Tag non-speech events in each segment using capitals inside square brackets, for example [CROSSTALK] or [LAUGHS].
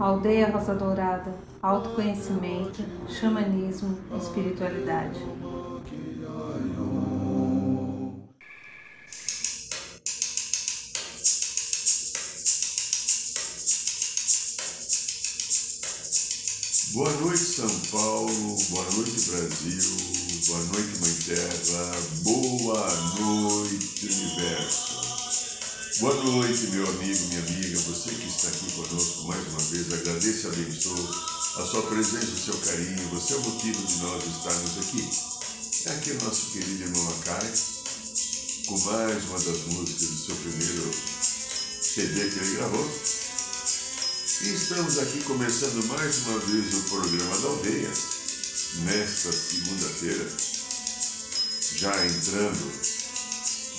Aldeia Rosa Dourada, autoconhecimento, xamanismo, espiritualidade. Boa noite, São Paulo. Boa noite, Brasil. Boa noite, Mãe Terra. Boa noite, Universo. Boa noite, meu amigo, minha amiga. Você que está aqui conosco mais uma vez, agradeço e abençoo a sua presença, o seu carinho. Você é o motivo de nós estarmos aqui. É aqui o nosso querido irmão Akai, com mais uma das músicas do seu primeiro CD que ele gravou. E estamos aqui começando mais uma vez o programa da aldeia, nesta segunda-feira, já entrando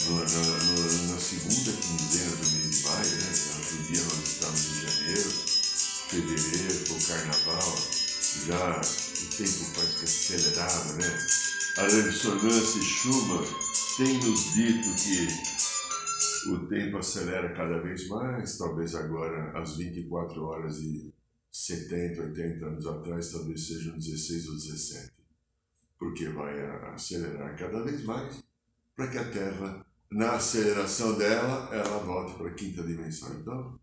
na, no, na, segunda quinzena do mês de maio, né? Outro dia nós estamos em janeiro, fevereiro, o carnaval, já o tempo parece que acelerava, né? A ressonância Schumann tem nos dito que o tempo acelera cada vez mais, talvez agora às 24 horas e 70, 80 anos atrás, talvez sejam 16 ou 17. Porque vai acelerar cada vez mais para que a Terra, na aceleração dela, ela volte para a quinta dimensão. Então,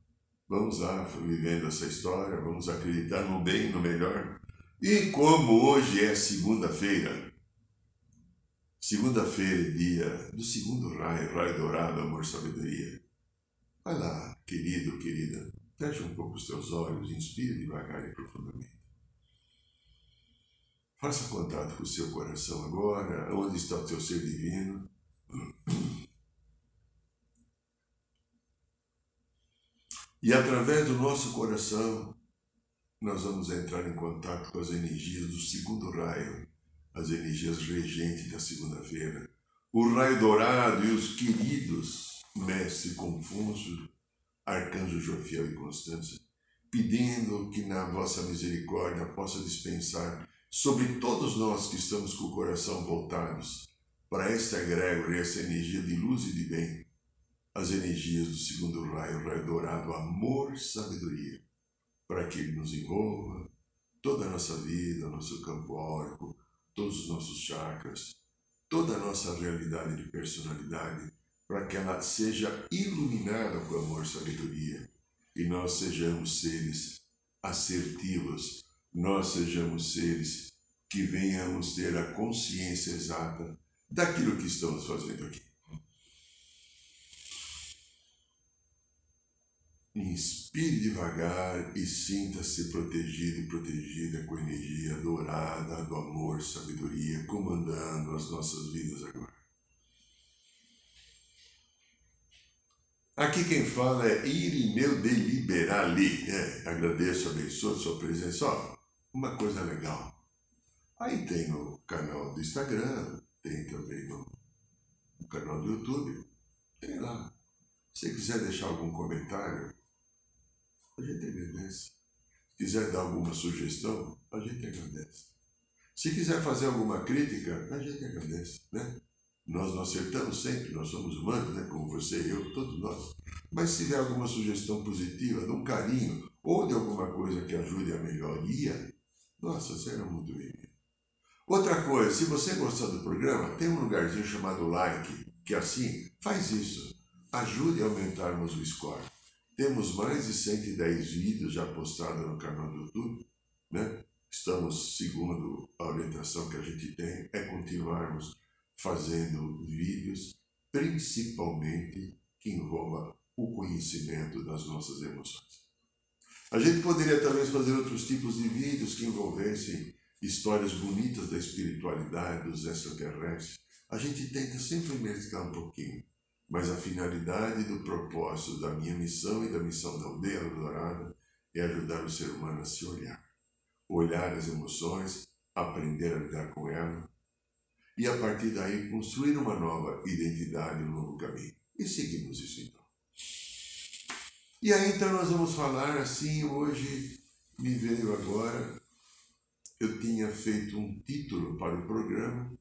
vamos lá, vivendo essa história, vamos acreditar no bem, no melhor. E como hoje é segunda-feira, Segunda-feira, dia do segundo raio, raio dourado, amor, sabedoria. Vai lá, querido, querida, fecha um pouco os teus olhos, inspira devagar e profundamente. Faça contato com o seu coração agora, onde está o teu ser divino. E através do nosso coração, nós vamos entrar em contato com as energias do segundo raio, as energias regentes da segunda-feira, o raio dourado e os queridos Mestre Confúcio, Arcanjo Jofiel e Constância, pedindo que na vossa misericórdia possa dispensar sobre todos nós que estamos com o coração voltados para esta egrégora e essa energia de luz e de bem, as energias do segundo raio, raio dourado, amor, sabedoria, para que ele nos envolva toda a nossa vida, nosso campo órico, todos os nossos chakras, toda a nossa realidade de personalidade, para que ela seja iluminada com amor e sabedoria e nós sejamos seres assertivos, nós sejamos seres que venhamos ter a consciência exata daquilo que estamos fazendo aqui. Inspire devagar e sinta-se protegido e protegida com a energia dourada do amor, sabedoria, comandando as nossas vidas agora. Aqui quem fala é Irineu de Liberali. É, agradeço, abençoe a sua presença. Ó, uma coisa legal. Aí tem no canal do Instagram, tem também no, no canal do YouTube. Tem lá. Se quiser deixar algum comentário, a gente agradece. Se quiser dar alguma sugestão, a gente agradece. Se quiser fazer alguma crítica, a gente agradece, né? Nós não acertamos sempre, nós somos humanos, né? como você e eu, todos nós. Mas se tiver alguma sugestão positiva, de um carinho, ou de alguma coisa que ajude a melhoria, nossa, será muito bem-vindo. Outra coisa, se você gostar do programa, tem um lugarzinho chamado like, que assim, faz isso. Ajude a aumentarmos o score. Temos mais de 110 vídeos já postados no canal do YouTube, né? Estamos, segundo a orientação que a gente tem, é continuarmos fazendo vídeos, principalmente que envolva o conhecimento das nossas emoções. A gente poderia talvez fazer outros tipos de vídeos que envolvessem histórias bonitas da espiritualidade, dos extraterrestres. A gente tenta sempre mesclar um pouquinho. Mas a finalidade do propósito da minha missão e da missão da aldeia dourada é ajudar o ser humano a se olhar. Olhar as emoções, aprender a lidar com elas e a partir daí construir uma nova identidade, um novo caminho. E seguimos isso então. E aí então nós vamos falar assim, hoje me veio agora, eu tinha feito um título para o programa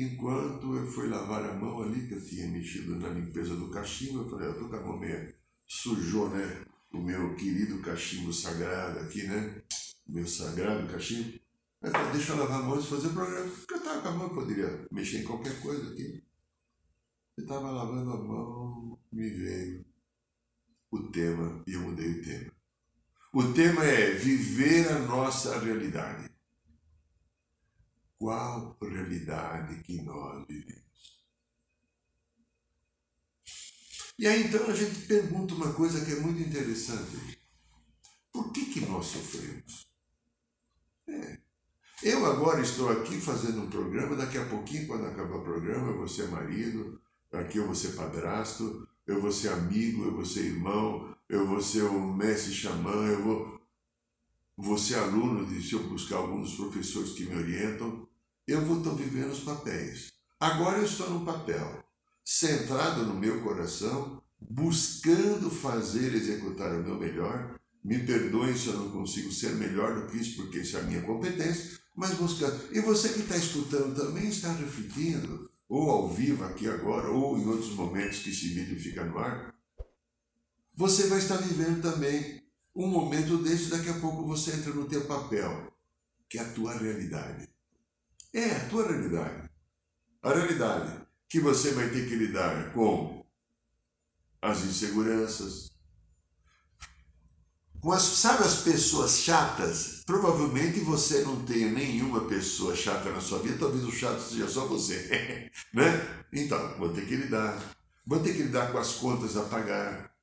Enquanto eu fui lavar a mão ali, que eu tinha mexido na limpeza do cachimbo, eu falei, eu estou com a mão meio sujou, né? O meu querido cachimbo sagrado aqui, né? Meu sagrado cachimbo. Aí falei, deixa eu lavar a mão e fazer o programa. Porque eu estava com a mão, poderia mexer em qualquer coisa aqui. Eu estava lavando a mão, me veio o tema e eu mudei o tema. O tema é viver a nossa realidade. Qual realidade que nós vivemos? E aí então a gente pergunta uma coisa que é muito interessante. Por que, que nós sofremos? É. Eu agora estou aqui fazendo um programa, daqui a pouquinho, quando acabar o programa, eu vou ser marido, aqui eu vou ser padrasto, eu vou ser amigo, eu vou ser irmão, eu vou ser o mestre xamã, eu vou, vou ser aluno, se eu buscar alguns professores que me orientam, eu vou estar vivendo os papéis. Agora eu estou no papel centrado no meu coração, buscando fazer executar o meu melhor. Me perdoem se eu não consigo ser melhor do que isso, porque isso é a minha competência, mas buscando. E você que está escutando também está refletindo, ou ao vivo aqui agora, ou em outros momentos que esse vídeo fica no ar. Você vai estar vivendo também um momento desse, daqui a pouco você entra no teu papel, que é a tua realidade. É a tua realidade. A realidade que você vai ter que lidar com as inseguranças, com as, sabe as pessoas chatas? Provavelmente você não tenha nenhuma pessoa chata na sua vida, talvez o chato seja só você, [LAUGHS] né? Então, vou ter que lidar. Vou ter que lidar com as contas a pagar.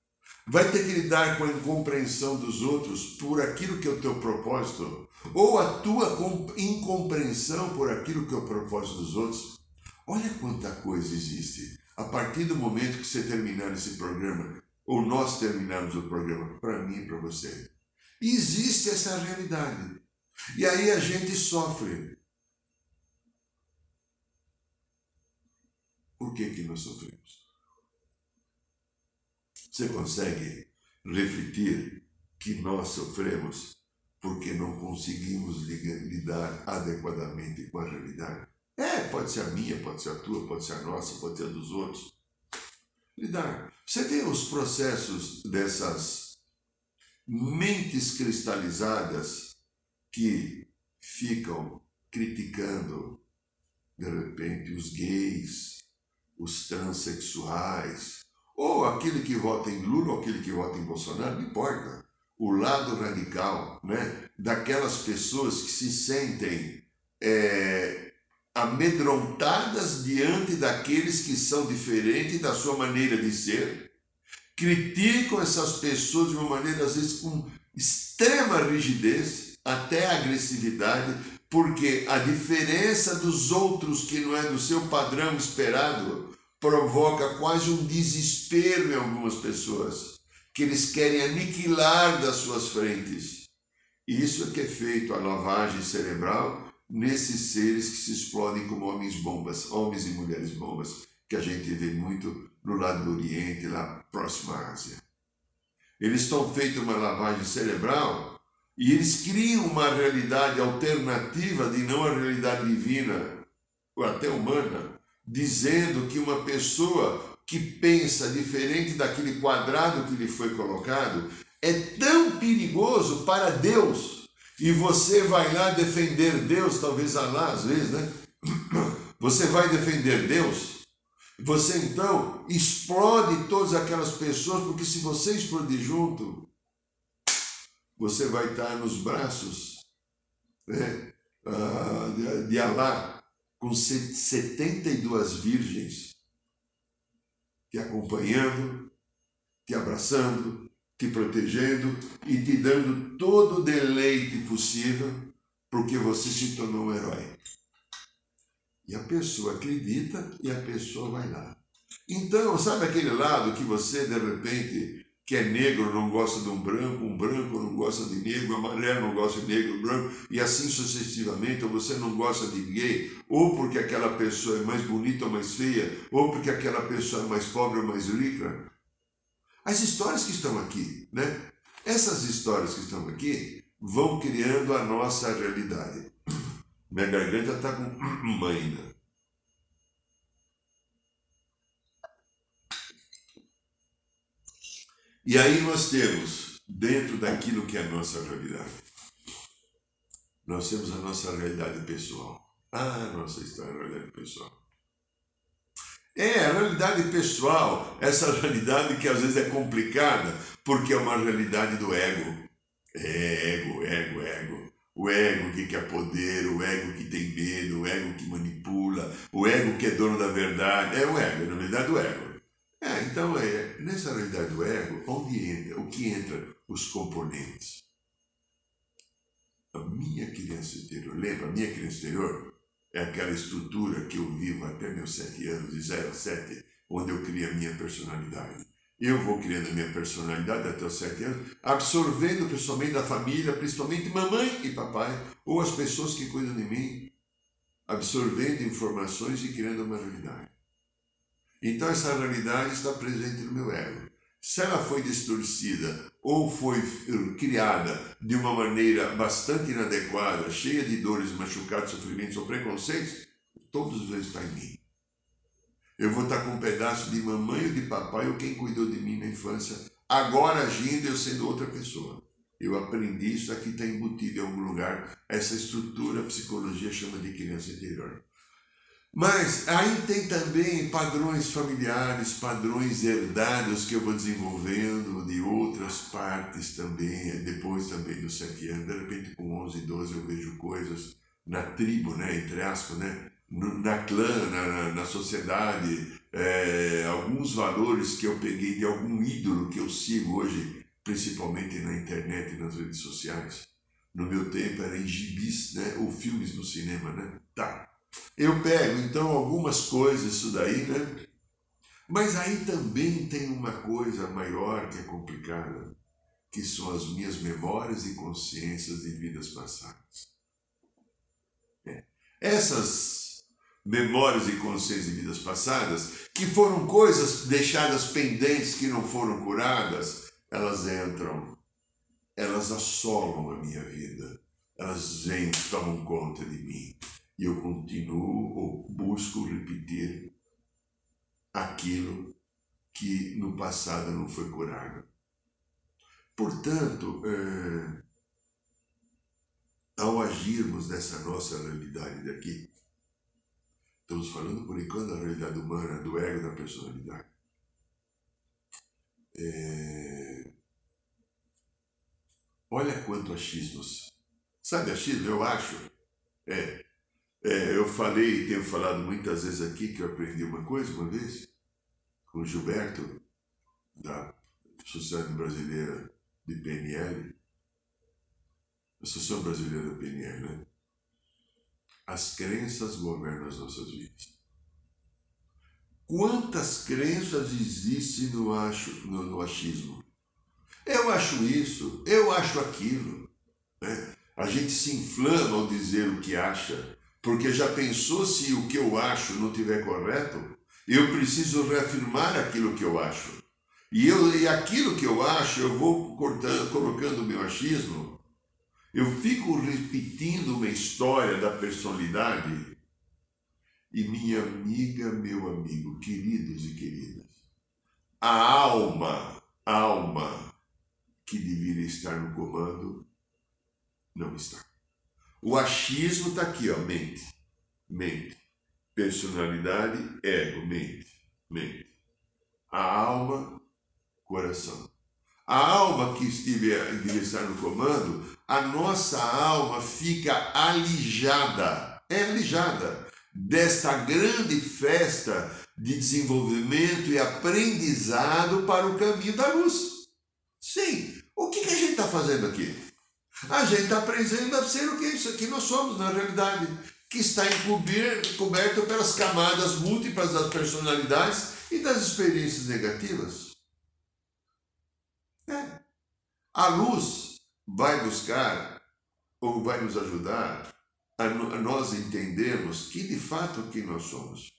Vai ter que lidar com a incompreensão dos outros por aquilo que é o teu propósito, ou a tua incompreensão por aquilo que é o propósito dos outros. Olha quanta coisa existe. A partir do momento que você terminar esse programa, ou nós terminarmos o programa, para mim e para você, existe essa realidade. E aí a gente sofre. Por que, que nós sofremos? Você consegue refletir que nós sofremos porque não conseguimos lidar adequadamente com a realidade? É, pode ser a minha, pode ser a tua, pode ser a nossa, pode ser a dos outros. Lidar. Você tem os processos dessas mentes cristalizadas que ficam criticando, de repente, os gays, os transexuais, ou aquele que vota em Lula ou aquele que vota em Bolsonaro, não importa. O lado radical, né? Daquelas pessoas que se sentem é, amedrontadas diante daqueles que são diferentes da sua maneira de ser, criticam essas pessoas de uma maneira, às vezes, com extrema rigidez, até agressividade, porque a diferença dos outros, que não é do seu padrão esperado, provoca quase um desespero em algumas pessoas, que eles querem aniquilar das suas frentes. Isso é que é feito a lavagem cerebral nesses seres que se explodem como homens bombas, homens e mulheres bombas, que a gente vê muito no lado do Oriente, lá próximo à Ásia. Eles estão feitos uma lavagem cerebral e eles criam uma realidade alternativa de não a realidade divina ou até humana, dizendo que uma pessoa que pensa diferente daquele quadrado que lhe foi colocado é tão perigoso para Deus. E você vai lá defender Deus, talvez Alá às vezes, né? [COUGHS] Você vai defender Deus, você então explode todas aquelas pessoas, porque se você explodir junto, você vai estar nos braços né, ah, de Alá, com 72 virgens te acompanhando, te abraçando, te protegendo e te dando todo o deleite possível, porque você se tornou um herói. E a pessoa acredita e a pessoa vai lá. Então, sabe aquele lado que você, de repente, que é negro não gosta de um branco, um branco não gosta de negro, amarelo não gosta de negro, branco, e assim sucessivamente, ou você não gosta de gay, ou porque aquela pessoa é mais bonita ou mais feia, ou porque aquela pessoa é mais pobre ou mais rica, as histórias que estão aqui, né? Essas histórias que estão aqui vão criando a nossa realidade. Minha garganta está com [CLEARS THROAT] ainda. E aí nós temos, dentro daquilo que é a nossa realidade, nós temos a nossa realidade pessoal. Ah, nossa história, a realidade pessoal. É, a realidade pessoal, essa realidade que às vezes é complicada, porque é uma realidade do ego. É, ego, ego, ego. O ego que quer poder, o ego que tem medo, o ego que manipula, o ego que é dono da verdade. É o ego, na realidade do ego. É, então é nessa realidade do ego, onde entra, o que entra os componentes. A minha criança interior, lembra, a minha criança interior é aquela estrutura que eu vivo até meus sete anos, de 0 a 7, onde eu crio a minha personalidade. Eu vou criando a minha personalidade até os sete anos, absorvendo principalmente da família, principalmente mamãe e papai, ou as pessoas que cuidam de mim, absorvendo informações e criando uma realidade. Então essa realidade está presente no meu ego. Se ela foi distorcida ou foi eh, criada de uma maneira bastante inadequada, cheia de dores, machucados, sofrimentos ou preconceitos, todos vão estar em mim. Eu vou estar com um pedaço de mamãe ou de papai ou quem cuidou de mim na infância, agora agindo eu sendo outra pessoa. Eu aprendi isso aqui está embutido em algum lugar. Essa estrutura a psicologia chama de criança interior. Mas aí tem também padrões familiares, padrões herdados que eu vou desenvolvendo de outras partes também, depois também dos sete anos. De repente, com 11, 12, eu vejo coisas na tribo, né, entre aspas, né, na clã, na, na sociedade, é, alguns valores que eu peguei de algum ídolo que eu sigo hoje, principalmente na internet e nas redes sociais. No meu tempo era em gibis, né, ou filmes no cinema, né? Tá, eu pego então algumas coisas, isso daí, né? Mas aí também tem uma coisa maior que é complicada, que são as minhas memórias e consciências de vidas passadas. É. Essas memórias e consciências de vidas passadas, que foram coisas deixadas pendentes, que não foram curadas, elas entram, elas assolam a minha vida, elas vêm, tomam conta de mim. E eu continuo ou busco repetir aquilo que no passado não foi curado. Portanto, é, ao agirmos nessa nossa realidade daqui, estamos falando por enquanto da realidade humana, do ego, da personalidade. É, olha quanto achismos. Sabe achismo? Eu acho. É, é, eu falei, tenho falado muitas vezes aqui que eu aprendi uma coisa uma vez com o Gilberto, da Sociedade Brasileira de PNL, Associação Brasileira da PNL, né? As crenças governam as nossas vidas. Quantas crenças existem no, acho, no, no achismo? Eu acho isso, eu acho aquilo. Né? A gente se inflama ao dizer o que acha. Porque já pensou se o que eu acho não estiver correto? Eu preciso reafirmar aquilo que eu acho. E, eu, e aquilo que eu acho, eu vou cortando, colocando o meu achismo. Eu fico repetindo uma história da personalidade. E minha amiga, meu amigo, queridos e queridas, a alma, alma que deveria estar no comando, não está. O achismo está aqui, ó, mente. Mente. Personalidade, ego, mente. Mente. A alma, coração. A alma que estiver, deve estar no comando, a nossa alma fica alijada. É alijada desta grande festa de desenvolvimento e aprendizado para o caminho da luz. Sim, o que, que a gente está fazendo aqui? A gente está aprendendo a ser o que isso que nós somos na realidade, que está encoberto pelas camadas múltiplas das personalidades e das experiências negativas. É. A luz vai buscar ou vai nos ajudar a, nós entendermos que de fato quem nós somos.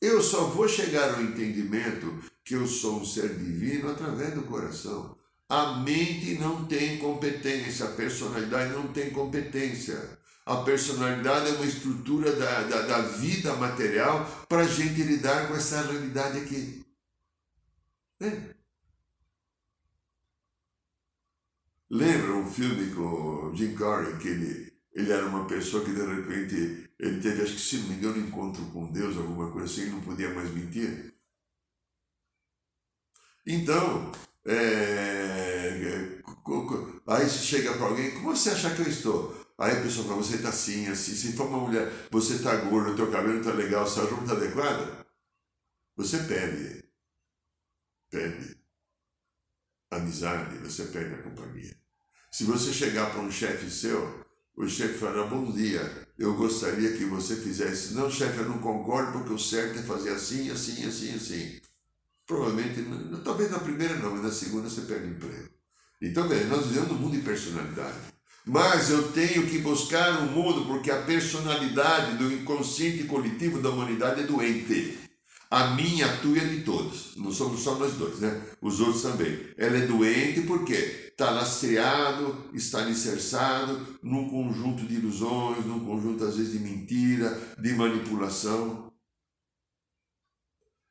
Eu só vou chegar ao entendimento que eu sou um ser divino através do coração. A mente não tem competência, a personalidade não tem competência. A personalidade é uma estrutura da, da, da vida material para a gente lidar com essa realidade aqui. Lembra? Lembra um filme com o Jim Carrey, que ele, ele era uma pessoa que de repente ele teve, acho que se não me engano, um encontro com Deus, alguma coisa assim, ele não podia mais mentir. Então, é, aí você chega para alguém, como você acha que eu estou? Aí a pessoa fala, você está assim, assim, se for uma mulher, você está gordo, teu cabelo está legal, sua roupa está adequada, você perde. Perde. Amizade, você perde a companhia. Se você chegar para um chefe seu, o chefe fala, bom dia, eu gostaria que você fizesse. Não, chefe, eu não concordo porque o certo é fazer assim, assim, assim, assim. Provavelmente, talvez na primeira não, mas na segunda você perde emprego. Então, veja, nós vivemos um mundo de personalidade. Mas eu tenho que buscar um mundo porque a personalidade do inconsciente coletivo da humanidade é doente. A minha, a tua e a de todos. Não somos só nós dois, né? Os outros também. Ela é doente porque está lastreado, está alicerçado num conjunto de ilusões, num conjunto às vezes de mentira, de manipulação.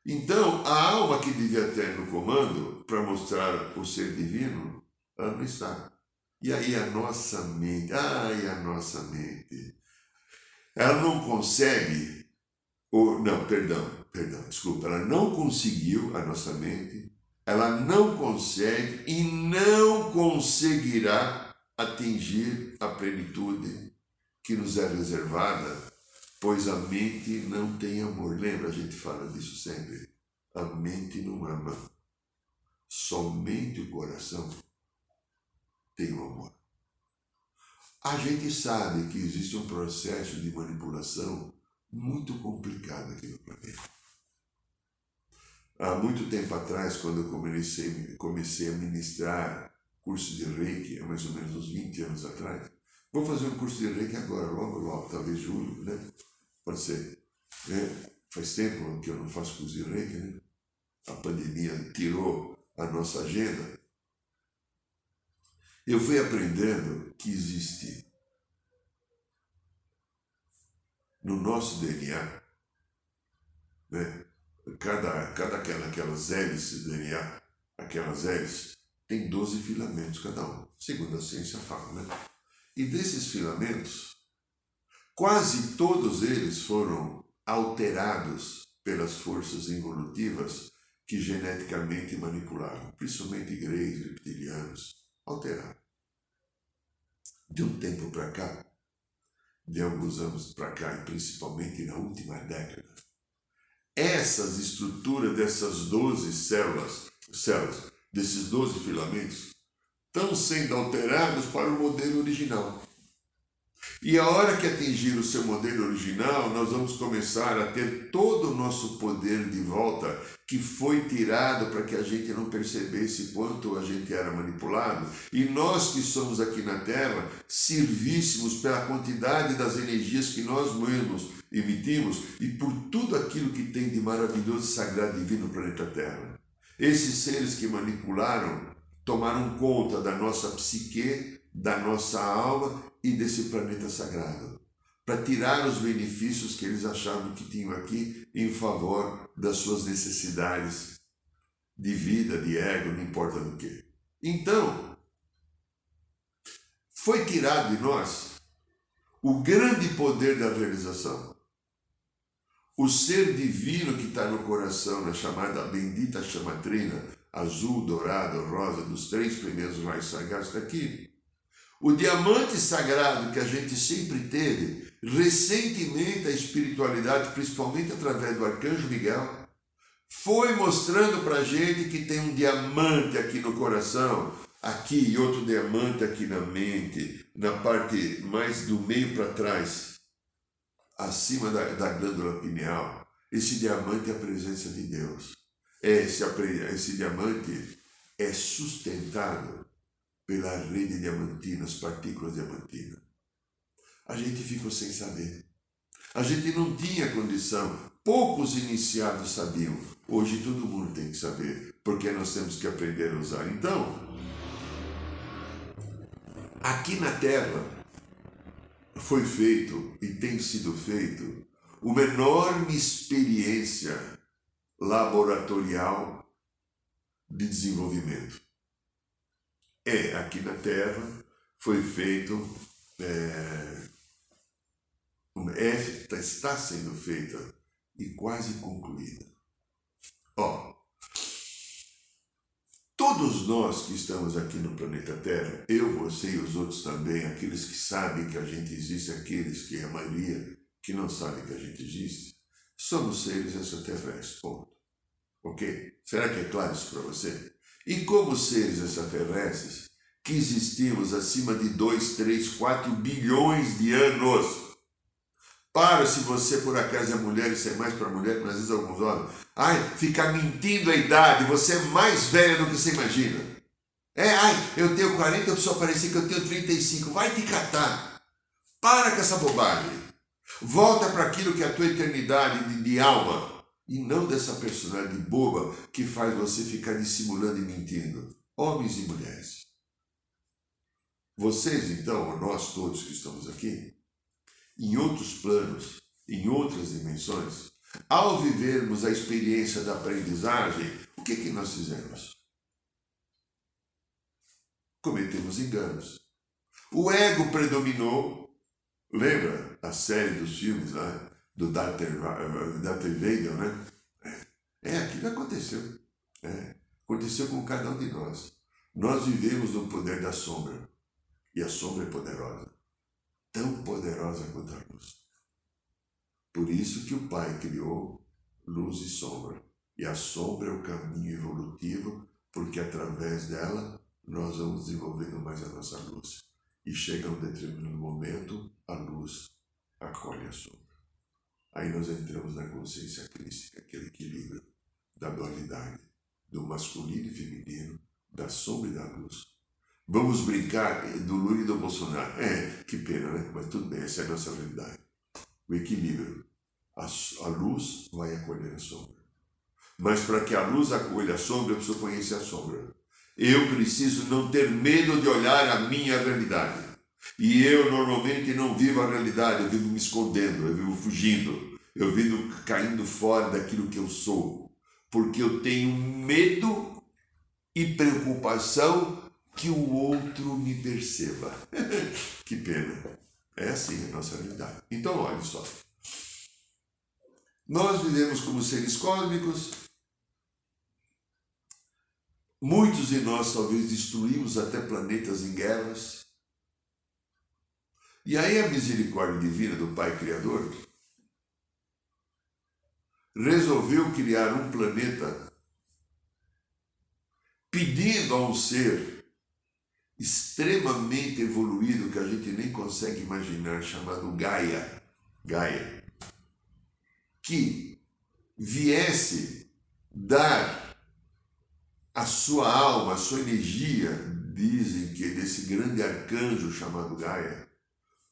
Então, a alma que devia ter no comando para mostrar o ser divino, ela não está. E aí a nossa mente, ai, a nossa mente, ela não consegue, ou não, perdão, perdão, desculpa, ela não conseguiu, a nossa mente, ela não consegue e não conseguirá atingir a plenitude que nos é reservada pois a mente não tem amor. Lembra, a gente fala disso sempre. A mente não ama. Somente o coração tem o amor. A gente sabe que existe um processo de manipulação muito complicado aqui no planeta. Há muito tempo atrás, quando eu comecei, comecei a ministrar curso de Reiki, há mais ou menos uns 20 anos atrás, vou fazer um curso de Reiki agora, logo, logo, talvez julho, né? Pode ser. Né? Faz tempo que eu não faço reiki, né? A pandemia tirou a nossa agenda. Eu fui aprendendo que existe no nosso DNA, né? cada, cada aquela, aquelas hélices do DNA, aquelas hélices, tem 12 filamentos cada um, segundo a ciência fala, né? E desses filamentos, Quase todos eles foram alterados pelas forças evolutivas que geneticamente manipularam, principalmente greys, reptilianos, alteraram. De um tempo para cá, de alguns anos para cá, e principalmente na última década, essas estruturas dessas 12 células, células desses 12 filamentos, estão sendo alterados para o modelo original. E a hora que atingir o seu modelo original, nós vamos começar a ter todo o nosso poder de volta que foi tirado para que a gente não percebesse quanto a gente era manipulado. E nós que somos aqui na Terra, servíssemos pela quantidade das energias que nós mesmos emitimos e por tudo aquilo que tem de maravilhoso, sagrado e divino no planeta Terra. Esses seres que manipularam tomaram conta da nossa psique, da nossa alma e desse planeta sagrado, para tirar os benefícios que eles achavam que tinham aqui em favor das suas necessidades de vida, de ego, não importa do que. Então, foi tirado de nós o grande poder da realização. O ser divino que está no coração, na chamada bendita chamatrina, azul, dourado, rosa, dos três primeiros raios sagrados, está aqui. O diamante sagrado que a gente sempre teve, recentemente a espiritualidade, principalmente através do arcanjo Miguel, foi mostrando para a gente que tem um diamante aqui no coração, aqui e outro diamante aqui na mente, na parte mais do meio para trás, acima da, da glândula pineal. Esse diamante é a presença de Deus. Esse, esse diamante é sustentado pela rede diamantina, as partículas diamantinas. A gente ficou sem saber. A gente não tinha condição. Poucos iniciados sabiam. Hoje todo mundo tem que saber, porque nós temos que aprender a usar. Então, aqui na Terra foi feito e tem sido feito uma enorme experiência laboratorial de desenvolvimento. É aqui na Terra, foi feito, é, é, está sendo feita e quase concluída. Ó, todos nós que estamos aqui no planeta Terra, eu, você e os outros também, aqueles que sabem que a gente existe, aqueles que a maioria que não sabe que a gente existe, somos seres extraterrestres, ponto. Ok? Será que é claro isso para você? E como seres extraterrestres, que existimos acima de 2, 3, 4 bilhões de anos. Para se você por acaso é mulher, isso é mais para mulher, mas às vezes alguns homens. Ai, fica mentindo a idade, você é mais velha do que você imagina. É, ai, eu tenho 40, eu só parecia que eu tenho 35. Vai te catar. Para com essa bobagem. Volta para aquilo que é a tua eternidade de, de alma. E não dessa personagem boba que faz você ficar dissimulando e mentindo. Homens e mulheres. Vocês, então, ou nós todos que estamos aqui, em outros planos, em outras dimensões, ao vivermos a experiência da aprendizagem, o que, que nós fizemos? Cometemos enganos. O ego predominou. Lembra a série dos filmes lá, do Darth, Vader, né? É, aquilo aconteceu. É, aconteceu com cada um de nós. Nós vivemos no poder da sombra. E a sombra é poderosa. Tão poderosa quanto a luz. Por isso que o Pai criou luz e sombra. E a sombra é o caminho evolutivo, porque através dela nós vamos desenvolvendo mais a nossa luz. E chega um determinado momento, a luz acolhe a sombra. Aí nós entramos na consciência crística, aquele equilíbrio da dualidade, do masculino e feminino, da sombra e da luz. Vamos brincar do Lula e do Bolsonaro. É, que pena, né? Mas tudo bem, essa é a nossa realidade. O equilíbrio. A, a luz vai acolher a sombra. Mas para que a luz acolha a sombra, eu preciso conhecer a sombra. Eu preciso não ter medo de olhar a minha realidade. E eu normalmente não vivo a realidade, eu vivo me escondendo, eu vivo fugindo, eu vivo caindo fora daquilo que eu sou, porque eu tenho medo e preocupação que o outro me perceba. [LAUGHS] que pena. É assim a nossa realidade. Então, olha só. Nós vivemos como seres cósmicos. Muitos de nós talvez destruímos até planetas em guerras. E aí a misericórdia divina do Pai Criador resolveu criar um planeta pedindo a um ser extremamente evoluído que a gente nem consegue imaginar, chamado Gaia, Gaia, que viesse dar a sua alma, a sua energia, dizem que desse grande arcanjo chamado Gaia,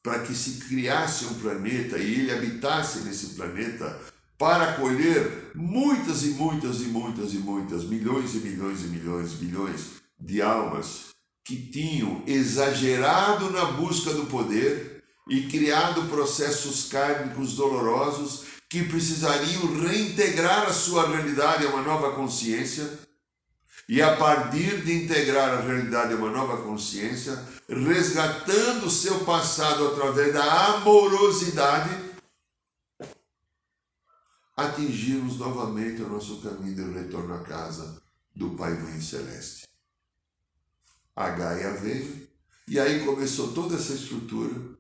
para que se criasse um planeta e ele habitasse nesse planeta para acolher muitas e muitas e muitas e muitas, milhões e milhões e milhões, bilhões de almas que tinham exagerado na busca do poder e criado processos kármicos dolorosos que precisariam reintegrar a sua realidade a uma nova consciência. E a partir de integrar a realidade a uma nova consciência, resgatando o seu passado através da amorosidade, atingirmos novamente o nosso caminho de retorno à casa do Pai Mãe Celeste. A Gaia veio e aí começou toda essa estrutura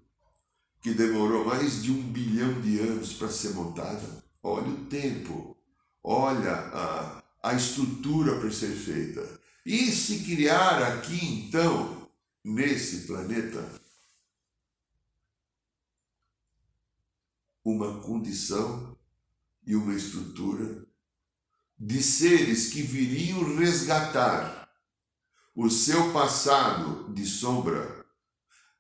que demorou mais de um bilhão de anos para ser montada. Olha o tempo, olha a, a estrutura para ser feita. E se criar aqui então, nesse planeta, uma condição e uma estrutura de seres que viriam resgatar o seu passado de sombra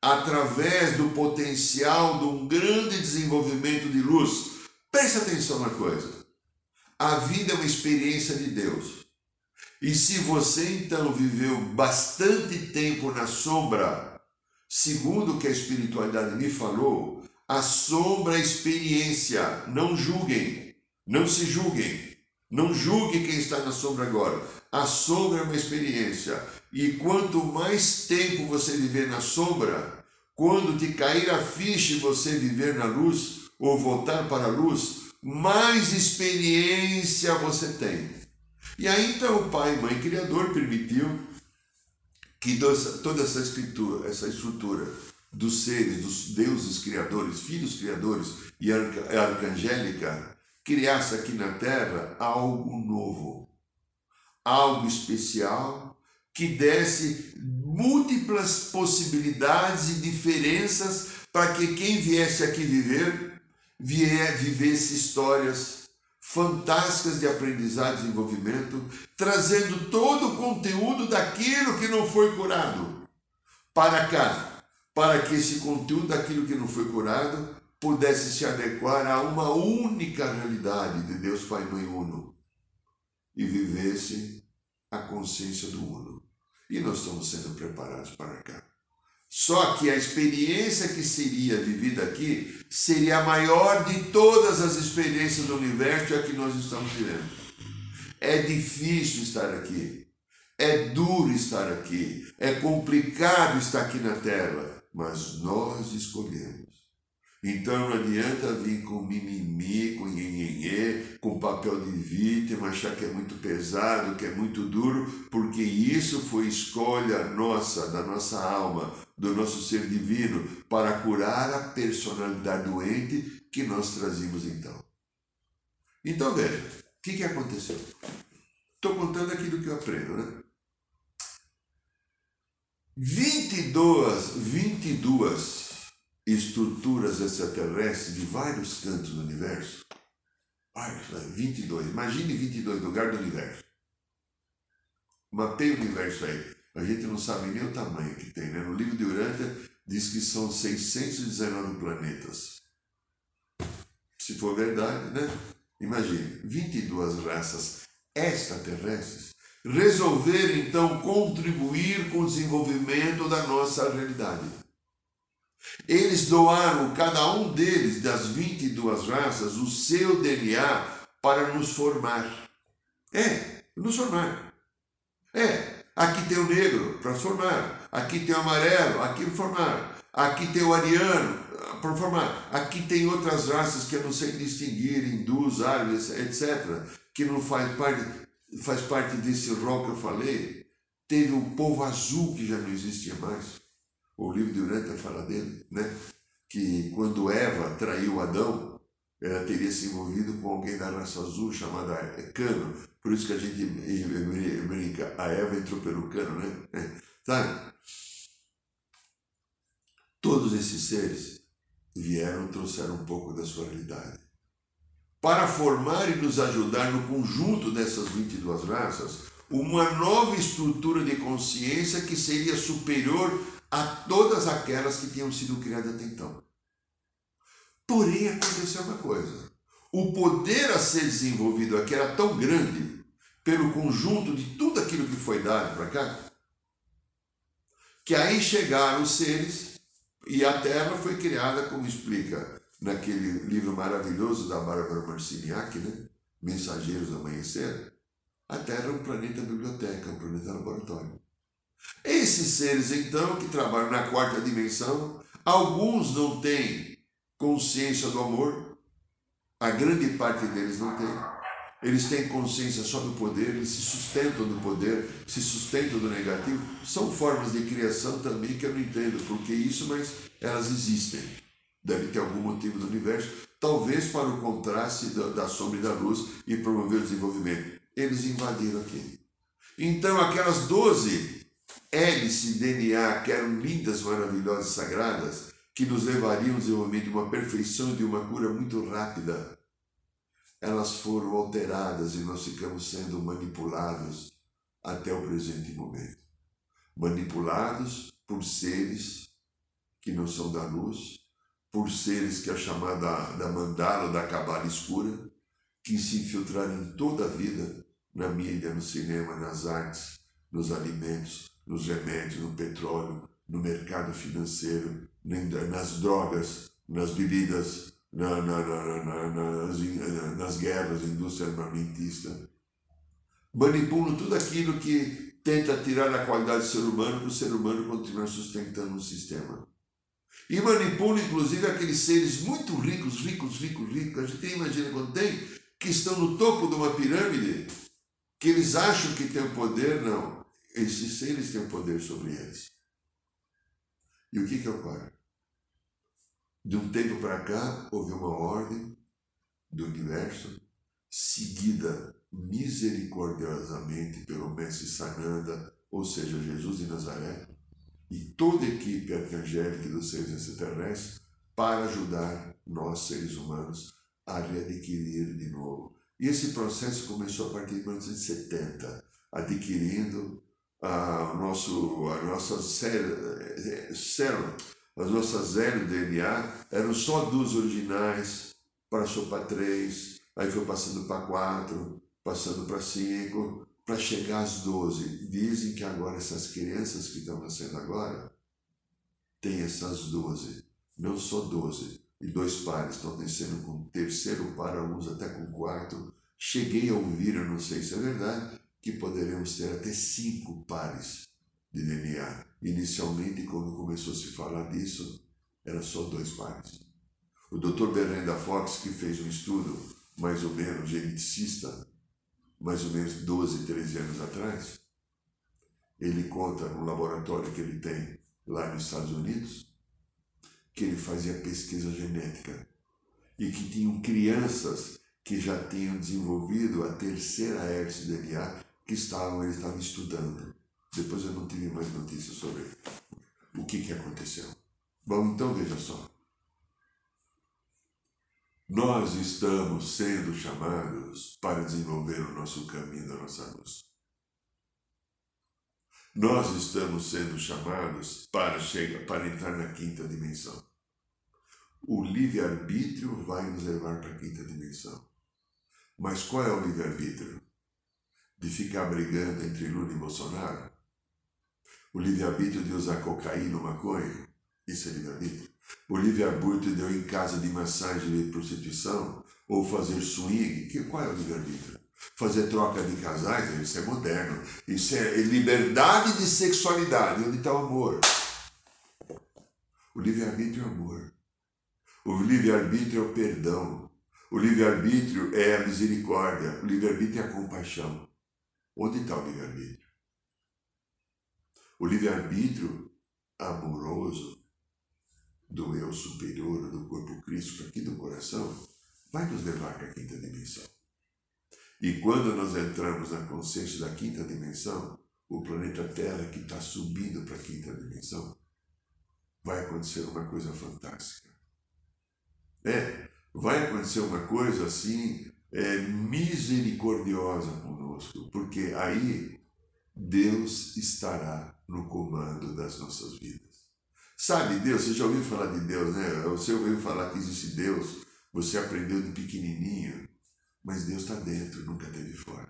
através do potencial de um grande desenvolvimento de luz. Preste atenção na coisa. A vida é uma experiência de Deus. E se você então viveu bastante tempo na sombra, segundo o que a espiritualidade me falou, a sombra é experiência. Não julguem. Não se julguem. Não julgue quem está na sombra agora. A sombra é uma experiência. E quanto mais tempo você viver na sombra, quando te cair a ficha e você viver na luz, ou voltar para a luz, mais experiência você tem. E aí então o Pai, Mãe Criador permitiu que toda essa escritura, essa estrutura dos seres, dos deuses criadores, filhos criadores e arcangélica, criasse aqui na Terra algo novo, algo especial, que desse múltiplas possibilidades e diferenças para que quem viesse aqui viver, vier, vivesse histórias fantásticas de aprendizado e desenvolvimento, trazendo todo o conteúdo daquilo que não foi curado para cá, para que esse conteúdo daquilo que não foi curado pudesse se adequar a uma única realidade de Deus Pai Mãe Uno e vivesse a consciência do Uno. E nós estamos sendo preparados para cá. Só que a experiência que seria vivida aqui seria a maior de todas as experiências do universo, a que nós estamos vivendo. É difícil estar aqui, é duro estar aqui, é complicado estar aqui na Terra, mas nós escolhemos. Então não adianta vir com mimimi, com nhenhenhê, com papel de vítima, achar que é muito pesado, que é muito duro, porque isso foi escolha nossa, da nossa alma, do nosso ser divino, para curar a personalidade doente que nós trazíamos então. Então veja, o que, que aconteceu? Estou contando aquilo que eu aprendo, né? 22, 22 estruturas extraterrestres de vários cantos do universo. Olha, 22. Imagine 22 lugares do universo. Mapeie o universo aí. A gente não sabe nem o tamanho que tem. Né? No livro de Urântia diz que são 619 planetas. Se for verdade, né? Imagine, 22 raças extraterrestres resolveram então contribuir com o desenvolvimento da nossa realidade. Eles doaram, cada um deles, das 22 raças, o seu DNA para nos formar. É, nos formar. É, aqui tem o negro para formar, aqui tem o amarelo, aqui formar, aqui tem o ariano para formar, aqui tem outras raças que eu não sei distinguir, hindus, árabes, etc., que não faz parte, faz parte desse rol que eu falei. Teve o povo azul que já não existia mais o livro de Urântia fala dele, né? que quando Eva traiu Adão, ela teria se envolvido com alguém da raça azul chamada Cano. Por isso que a gente brinca, a Eva entrou pelo cano, né? É, sabe? Todos esses seres vieram trouxeram um pouco da sua realidade. Para formar e nos ajudar no conjunto dessas 22 raças, uma nova estrutura de consciência que seria superior a todas aquelas que tinham sido criadas até então. Porém, aconteceu uma coisa: o poder a ser desenvolvido aqui era tão grande, pelo conjunto de tudo aquilo que foi dado para cá, que aí chegaram os seres e a Terra foi criada, como explica naquele livro maravilhoso da Bárbara Marciniak, né? Mensageiros do Amanhecer. A Terra é um planeta biblioteca, um planeta laboratório. Esses seres, então, que trabalham na quarta dimensão, alguns não têm consciência do amor, a grande parte deles não tem. Eles têm consciência só do poder, eles se sustentam do poder, se sustentam do negativo. São formas de criação também que eu não entendo por que isso, mas elas existem. Deve ter algum motivo do universo, talvez para o contraste da sombra e da luz e promover o desenvolvimento. Eles invadiram aqui. Então, aquelas doze hélice DNA, que eram lindas, maravilhosas, sagradas, que nos levariam ao desenvolvimento de uma perfeição e de uma cura muito rápida, elas foram alteradas e nós ficamos sendo manipulados até o presente momento. Manipulados por seres que não são da luz, por seres que é chamada da mandala, da cabala escura, que se infiltraram em toda a vida, na mídia, no cinema, nas artes, nos alimentos, nos remédios, no petróleo, no mercado financeiro, nas drogas, nas bebidas, na, na, na, nas, nas guerras, indústria armamentista. manipulam tudo aquilo que tenta tirar a qualidade do ser humano para o ser humano continuar sustentando um sistema. E manipulam, inclusive, aqueles seres muito ricos, ricos, ricos, ricos. A gente imagina quando tem, que estão no topo de uma pirâmide, que eles acham que têm o poder, não. Esses seres têm poder sobre eles. E o que, que ocorre? De um tempo para cá, houve uma ordem do universo, seguida misericordiosamente pelo Mestre Sananda, ou seja, Jesus de Nazaré, e toda a equipe arcangélica dos seres extraterrestres para ajudar nós, seres humanos, a readquirir de novo. E esse processo começou a partir de 1970, adquirindo a, nosso, a nossa célula, as nossas zero DNA, eram só duas originais, passou para três, aí foi passando para quatro, passando para cinco, para chegar às 12. Dizem que agora essas crianças que estão nascendo agora têm essas 12, não só 12. E dois pares estão descendo com terceiro par, alguns até com quarto. Cheguei a ouvir, eu não sei se é verdade, que poderemos ter até cinco pares de DNA. Inicialmente, quando começou a se falar disso, era só dois pares. O Dr. Berenda Fox, que fez um estudo mais ou menos geneticista, mais ou menos 12, 13 anos atrás, ele conta no laboratório que ele tem lá nos Estados Unidos, que ele fazia pesquisa genética e que tinham crianças que já tinham desenvolvido a terceira hélice do DNA que estavam, ele estava estudando. Depois eu não tive mais notícias sobre o que, que aconteceu. Bom, então veja só. Nós estamos sendo chamados para desenvolver o nosso caminho da nossa luz. Nós estamos sendo chamados para chegar, para entrar na quinta dimensão. O livre-arbítrio vai nos levar para a quinta dimensão. Mas qual é o livre-arbítrio? De ficar brigando entre Lula e Bolsonaro? O livre-arbítrio de usar cocaína ou maconha? Isso é livre-arbítrio. O livre-arbítrio de eu ir em casa de massagem de prostituição ou fazer swing, que, qual é o livre-arbítrio? Fazer troca de casais, isso é moderno. Isso é liberdade de sexualidade. Onde está o amor? O livre-arbítrio é o amor. O livre-arbítrio é o perdão. O livre-arbítrio é a misericórdia. O livre-arbítrio é a compaixão. Onde está o livre-arbítrio? O livre-arbítrio amoroso do eu superior, do corpo Cristo, aqui do coração, vai nos levar para a quinta dimensão. E quando nós entramos na consciência da quinta dimensão, o planeta Terra que está subindo para a quinta dimensão, vai acontecer uma coisa fantástica. É, vai acontecer uma coisa assim é, misericordiosa conosco, porque aí Deus estará no comando das nossas vidas. Sabe Deus? Você já ouviu falar de Deus, né? Você ouviu falar que existe Deus, você aprendeu de pequenininho, mas Deus está dentro, nunca esteve fora.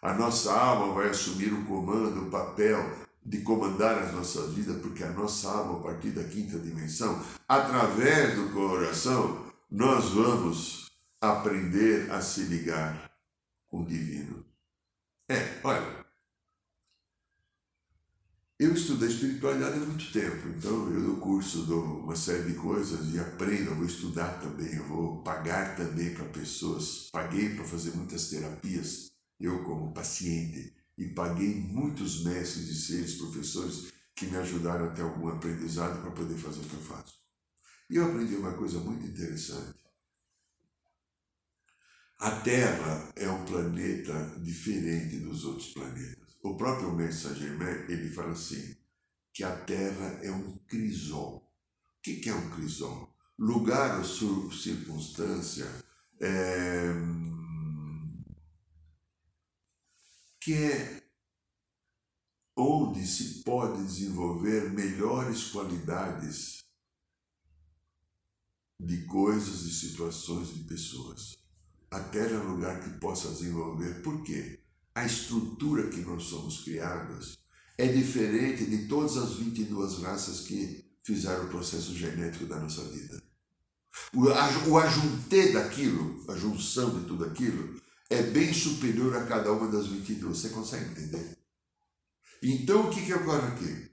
A nossa alma vai assumir o comando, o papel de comandar as nossas vidas, porque a nossa alma, a partir da quinta dimensão, através do coração, nós vamos aprender a se ligar com o divino. É, olha, eu estudo a espiritualidade há muito tempo, então eu dou curso, dou uma série de coisas e aprendo, eu vou estudar também, eu vou pagar também para pessoas. Paguei para fazer muitas terapias, eu como paciente, e paguei muitos mestres e seres, professores, que me ajudaram a ter algum aprendizado para poder fazer o que eu faço. E eu aprendi uma coisa muito interessante. A Terra é um planeta diferente dos outros planetas. O próprio mensageiro ele fala assim, que a terra é um crisol. O que é um crisol? Lugar ou circunstância é, que é onde se pode desenvolver melhores qualidades de coisas e situações de pessoas. A Terra é um lugar que possa desenvolver. Por quê? a estrutura que nós somos criados é diferente de todas as 22 raças que fizeram o processo genético da nossa vida. O, o ajuntê daquilo, a junção de tudo aquilo, é bem superior a cada uma das 22. Você consegue entender? Então, o que, que ocorre aqui?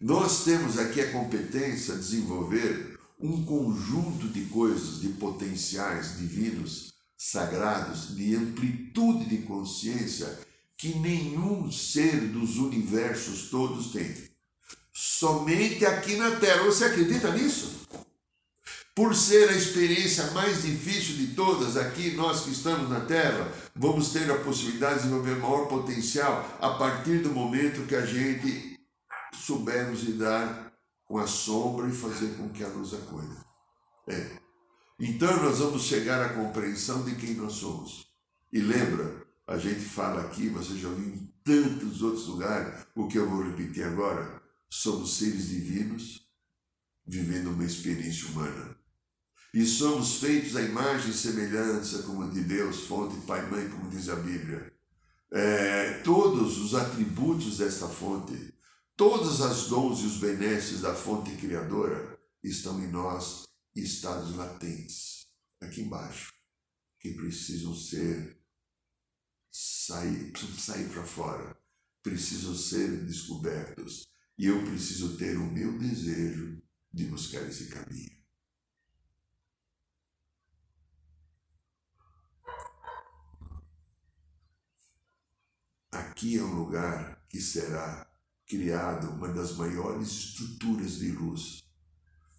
Nós temos aqui a competência de desenvolver um conjunto de coisas, de potenciais divinos, sagrados, de amplitude de consciência que nenhum ser dos universos todos tem. Somente aqui na Terra. Você acredita nisso? Por ser a experiência mais difícil de todas, aqui nós que estamos na Terra, vamos ter a possibilidade de desenvolver maior potencial a partir do momento que a gente soubermos lidar com a sombra e fazer com que a luz acolha. É. Então nós vamos chegar à compreensão de quem nós somos. E lembra, a gente fala aqui, você já ouviu em tantos outros lugares, o que eu vou repetir agora, somos seres divinos vivendo uma experiência humana. E somos feitos à imagem e semelhança como de Deus, fonte, Pai Mãe, como diz a Bíblia. É, todos os atributos desta fonte, todas as dons e os benesses da fonte criadora estão em nós, estados latentes, aqui embaixo, que precisam ser sair, sair para fora, precisam ser descobertos. E eu preciso ter o meu desejo de buscar esse caminho. Aqui é um lugar que será criado uma das maiores estruturas de luz.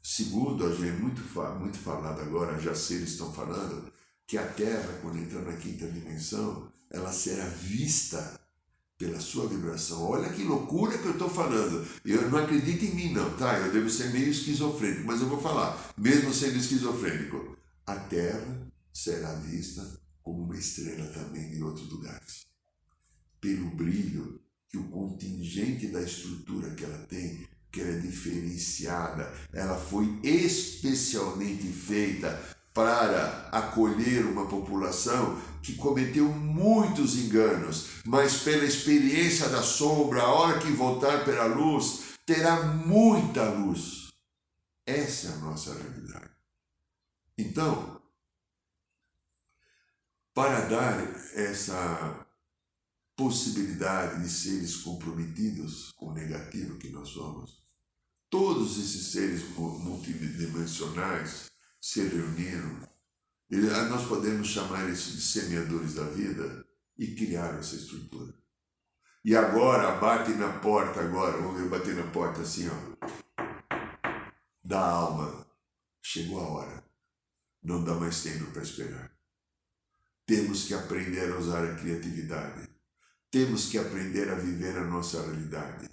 Segundo, a gente muito, muito falado agora, já seres estão falando, que a Terra, quando entrar na quinta dimensão, ela será vista pela sua vibração. Olha que loucura que eu estou falando. Eu não acredito em mim, não, tá? Eu devo ser meio esquizofrênico, mas eu vou falar, mesmo sendo esquizofrênico. A Terra será vista como uma estrela também em outros lugares pelo brilho que o contingente da estrutura que ela tem, que é diferenciada, ela foi especialmente feita para acolher uma população que cometeu muitos enganos, mas pela experiência da sombra, a hora que voltar pela luz, terá muita luz. Essa é a nossa realidade. Então, para dar essa possibilidade de seres comprometidos com o negativo que nós somos. Todos esses seres multidimensionais se reuniram. Ah, nós podemos chamar isso de semeadores da vida e criaram essa estrutura. E agora bate na porta agora, vamos ver bater na porta assim, ó. Da alma. Chegou a hora. Não dá mais tempo para esperar. Temos que aprender a usar a criatividade temos que aprender a viver a nossa realidade.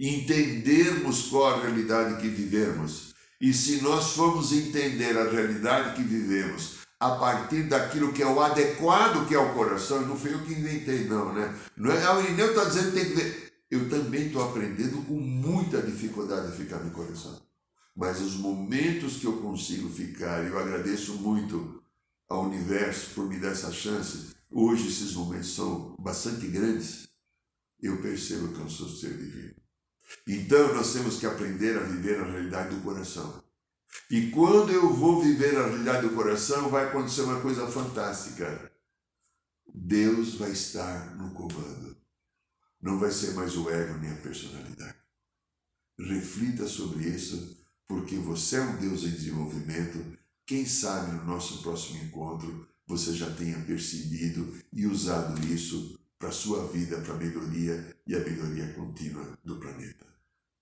Entendermos qual a realidade que vivemos. E se nós formos entender a realidade que vivemos a partir daquilo que é o adequado que é o coração, não foi eu que inventei, não, né? Não é, o Irineu está dizendo que tem que ver. Eu também estou aprendendo com muita dificuldade de ficar no coração. Mas os momentos que eu consigo ficar, eu agradeço muito ao universo por me dar essa chance, Hoje esses momentos são bastante grandes. Eu percebo que eu sou ser divino. Então nós temos que aprender a viver a realidade do coração. E quando eu vou viver a realidade do coração, vai acontecer uma coisa fantástica. Deus vai estar no comando. Não vai ser mais o ego nem a personalidade. Reflita sobre isso, porque você é um Deus em desenvolvimento. Quem sabe no nosso próximo encontro você já tenha percebido e usado isso para a sua vida, para a melhoria e a melhoria contínua do planeta.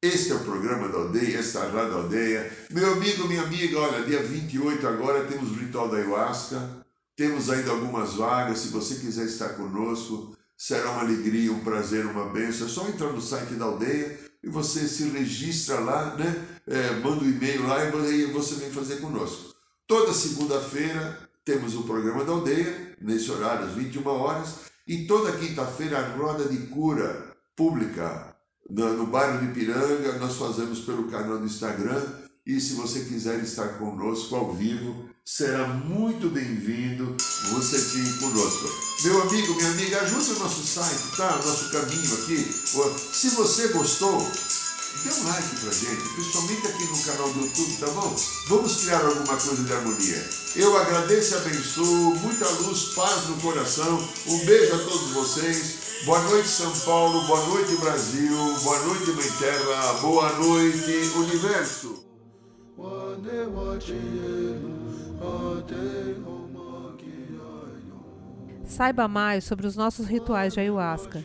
Este é o programa da aldeia, esta é a Rádio Aldeia. Meu amigo, minha amiga, olha, dia 28 agora temos o ritual da ayahuasca, temos ainda algumas vagas, se você quiser estar conosco, será uma alegria, um prazer, uma bênção. É só entrar no site da aldeia e você se registra lá, né? É, manda um e-mail lá e você vem fazer conosco. Toda segunda-feira temos o programa da aldeia, nesse horário, às 21 horas, e toda quinta-feira a roda de cura pública no, no bairro de Piranga, nós fazemos pelo canal do Instagram, e se você quiser estar conosco ao vivo, será muito bem-vindo você vir conosco. Meu amigo, minha amiga, ajude o nosso site, tá? O nosso caminho aqui. Se você gostou, Dê um like pra gente, principalmente aqui no canal do YouTube, tá bom? Vamos criar alguma coisa de harmonia. Eu agradeço e abençoo, muita luz, paz no coração. Um beijo a todos vocês. Boa noite, São Paulo. Boa noite, Brasil. Boa noite, Mãe Terra. Boa noite, Universo. Saiba mais sobre os nossos rituais de ayahuasca,